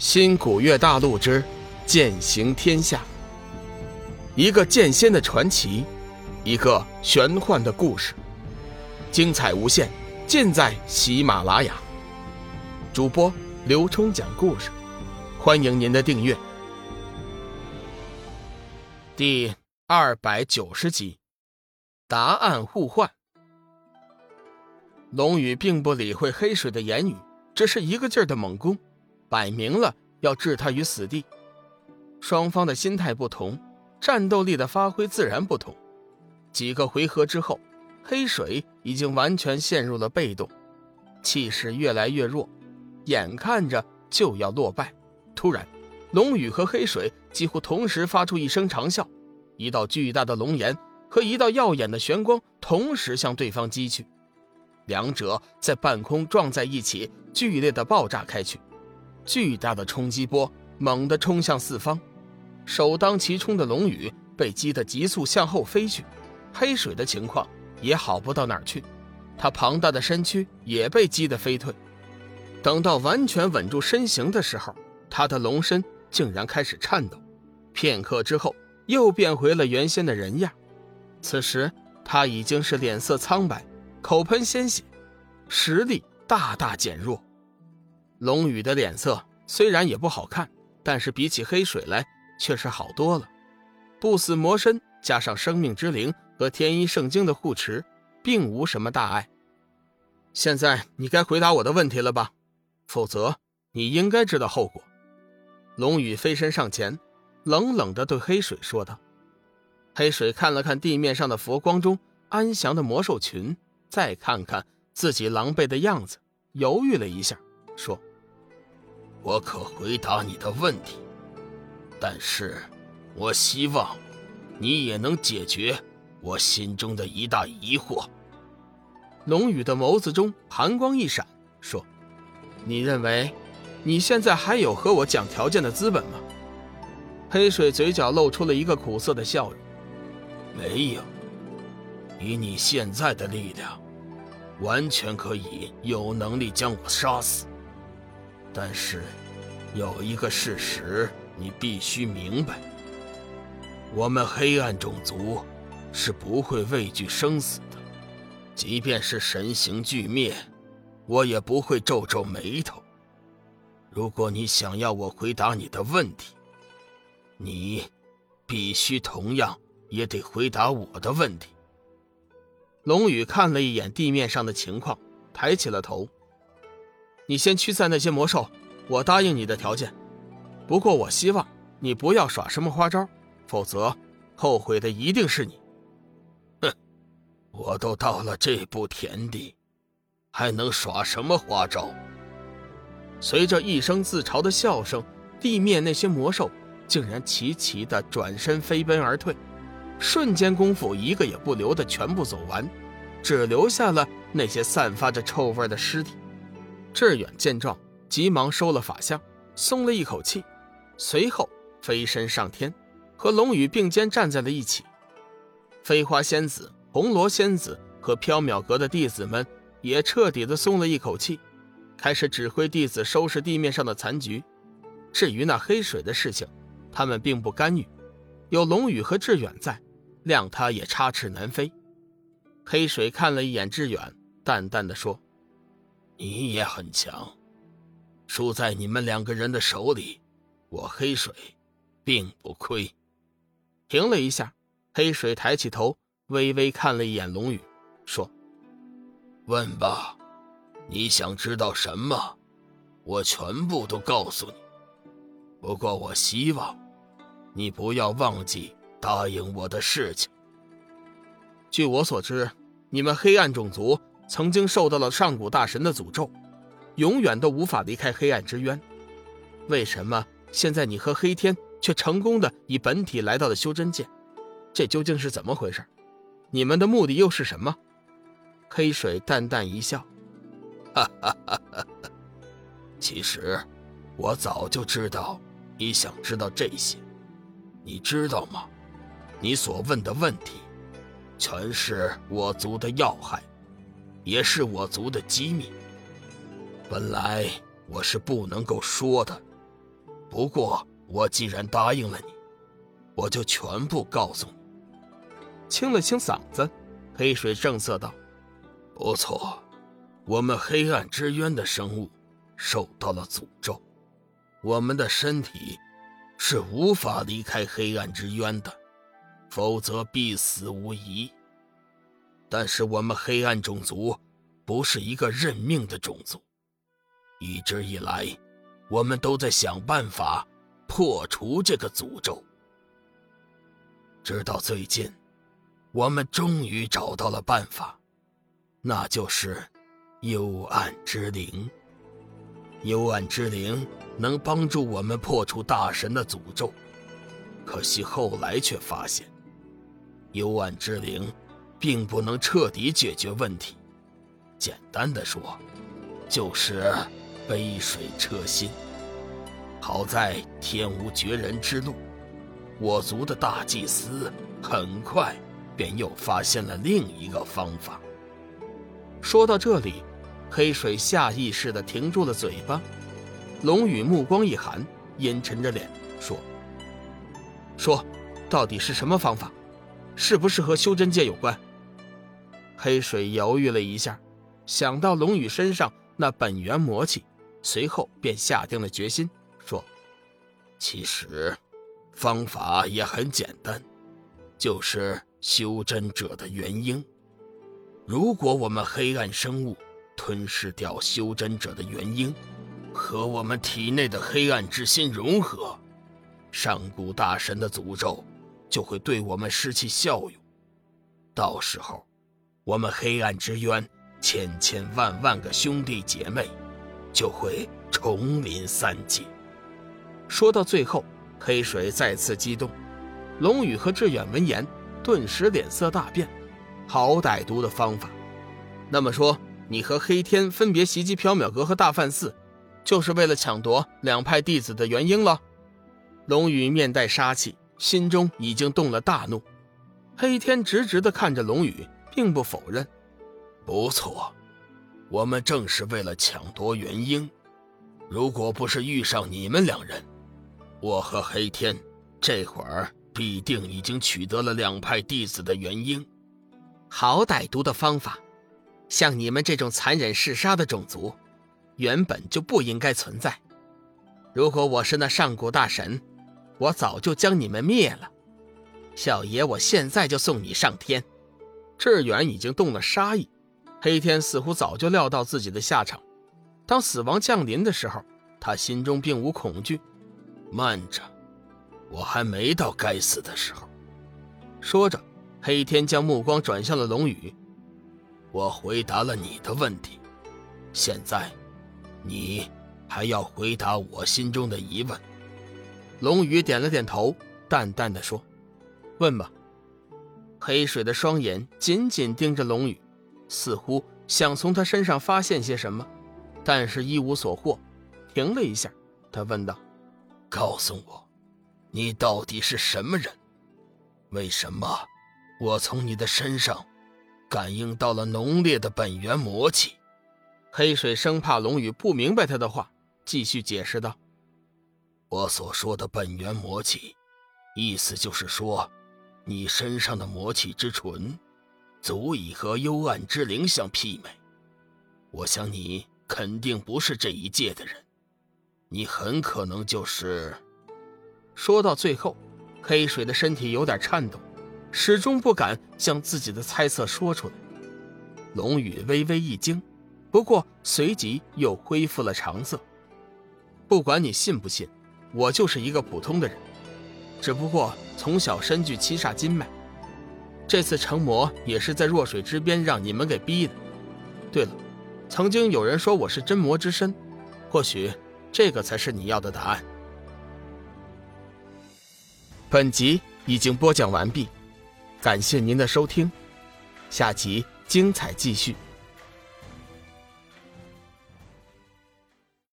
新古月大陆之剑行天下，一个剑仙的传奇，一个玄幻的故事，精彩无限，尽在喜马拉雅。主播刘冲讲故事，欢迎您的订阅。第二百九十集，答案互换。龙宇并不理会黑水的言语，只是一个劲儿的猛攻。摆明了要置他于死地，双方的心态不同，战斗力的发挥自然不同。几个回合之后，黑水已经完全陷入了被动，气势越来越弱，眼看着就要落败。突然，龙宇和黑水几乎同时发出一声长啸，一道巨大的龙炎和一道耀眼的玄光同时向对方击去，两者在半空撞在一起，剧烈的爆炸开去。巨大的冲击波猛地冲向四方，首当其冲的龙宇被击得急速向后飞去，黑水的情况也好不到哪儿去，他庞大的身躯也被击得飞退。等到完全稳住身形的时候，他的龙身竟然开始颤抖，片刻之后又变回了原先的人样。此时他已经是脸色苍白，口喷鲜血，实力大大减弱。龙宇的脸色虽然也不好看，但是比起黑水来却是好多了。不死魔身加上生命之灵和天一圣经的护持，并无什么大碍。现在你该回答我的问题了吧？否则你应该知道后果。龙宇飞身上前，冷冷地对黑水说道。黑水看了看地面上的佛光中安详的魔兽群，再看看自己狼狈的样子，犹豫了一下，说。我可回答你的问题，但是，我希望你也能解决我心中的一大疑惑。龙宇的眸子中寒光一闪，说：“你认为你现在还有和我讲条件的资本吗？”黑水嘴角露出了一个苦涩的笑容：“没有，以你现在的力量，完全可以有能力将我杀死。”但是，有一个事实你必须明白：我们黑暗种族是不会畏惧生死的，即便是神形俱灭，我也不会皱皱眉头。如果你想要我回答你的问题，你必须同样也得回答我的问题。龙宇看了一眼地面上的情况，抬起了头。你先驱散那些魔兽，我答应你的条件。不过我希望你不要耍什么花招，否则后悔的一定是你。哼，我都到了这步田地，还能耍什么花招？随着一声自嘲的笑声，地面那些魔兽竟然齐齐的转身飞奔而退，瞬间功夫一个也不留的全部走完，只留下了那些散发着臭味的尸体。志远见状，急忙收了法相，松了一口气，随后飞身上天，和龙宇并肩站在了一起。飞花仙子、红罗仙子和缥缈阁的弟子们也彻底的松了一口气，开始指挥弟子收拾地面上的残局。至于那黑水的事情，他们并不干预，有龙宇和志远在，谅他也插翅难飞。黑水看了一眼志远，淡淡的说。你也很强，输在你们两个人的手里，我黑水并不亏。停了一下，黑水抬起头，微微看了一眼龙宇，说：“问吧，你想知道什么，我全部都告诉你。不过我希望你不要忘记答应我的事情。据我所知，你们黑暗种族。”曾经受到了上古大神的诅咒，永远都无法离开黑暗之渊。为什么现在你和黑天却成功的以本体来到了修真界？这究竟是怎么回事？你们的目的又是什么？黑水淡淡一笑，哈哈哈哈。其实，我早就知道你想知道这些。你知道吗？你所问的问题，全是我族的要害。也是我族的机密。本来我是不能够说的，不过我既然答应了你，我就全部告诉你。清了清嗓子，黑水正色道：“不错，我们黑暗之渊的生物受到了诅咒，我们的身体是无法离开黑暗之渊的，否则必死无疑。但是我们黑暗种族不是一个认命的种族，一直以来，我们都在想办法破除这个诅咒，直到最近。”我们终于找到了办法，那就是幽暗之灵。幽暗之灵能帮助我们破除大神的诅咒，可惜后来却发现，幽暗之灵并不能彻底解决问题。简单的说，就是杯水车薪。好在天无绝人之路，我族的大祭司很快。便又发现了另一个方法。说到这里，黑水下意识地停住了嘴巴。龙宇目光一寒，阴沉着脸说：“说，到底是什么方法？是不是和修真界有关？”黑水犹豫了一下，想到龙宇身上那本源魔气，随后便下定了决心，说：“其实，方法也很简单，就是。”修真者的元婴，如果我们黑暗生物吞噬掉修真者的元婴，和我们体内的黑暗之心融合，上古大神的诅咒就会对我们失去效用。到时候，我们黑暗之渊千千万万个兄弟姐妹就会重临三界。说到最后，黑水再次激动。龙宇和志远闻言。顿时脸色大变，好歹毒的方法！那么说，你和黑天分别袭击缥缈阁和大梵寺，就是为了抢夺两派弟子的元婴了？龙宇面带杀气，心中已经动了大怒。黑天直直地看着龙宇，并不否认：“不错，我们正是为了抢夺元婴。如果不是遇上你们两人，我和黑天这会儿……”必定已经取得了两派弟子的元婴，好歹毒的方法！像你们这种残忍嗜杀的种族，原本就不应该存在。如果我是那上古大神，我早就将你们灭了。小爷，我现在就送你上天！志远已经动了杀意，黑天似乎早就料到自己的下场。当死亡降临的时候，他心中并无恐惧。慢着。我还没到该死的时候。说着，黑天将目光转向了龙宇。我回答了你的问题，现在，你还要回答我心中的疑问。龙宇点了点头，淡淡的说：“问吧。”黑水的双眼紧紧盯着龙宇，似乎想从他身上发现些什么，但是一无所获。停了一下，他问道：“告诉我。”你到底是什么人？为什么我从你的身上感应到了浓烈的本源魔气？黑水生怕龙宇不明白他的话，继续解释道：“我所说的本源魔气，意思就是说，你身上的魔气之纯，足以和幽暗之灵相媲美。我想你肯定不是这一界的人，你很可能就是……”说到最后，黑水的身体有点颤抖，始终不敢将自己的猜测说出来。龙宇微微一惊，不过随即又恢复了常色。不管你信不信，我就是一个普通的人，只不过从小身具七煞金脉，这次成魔也是在弱水之边让你们给逼的。对了，曾经有人说我是真魔之身，或许这个才是你要的答案。本集已经播讲完毕，感谢您的收听，下集精彩继续。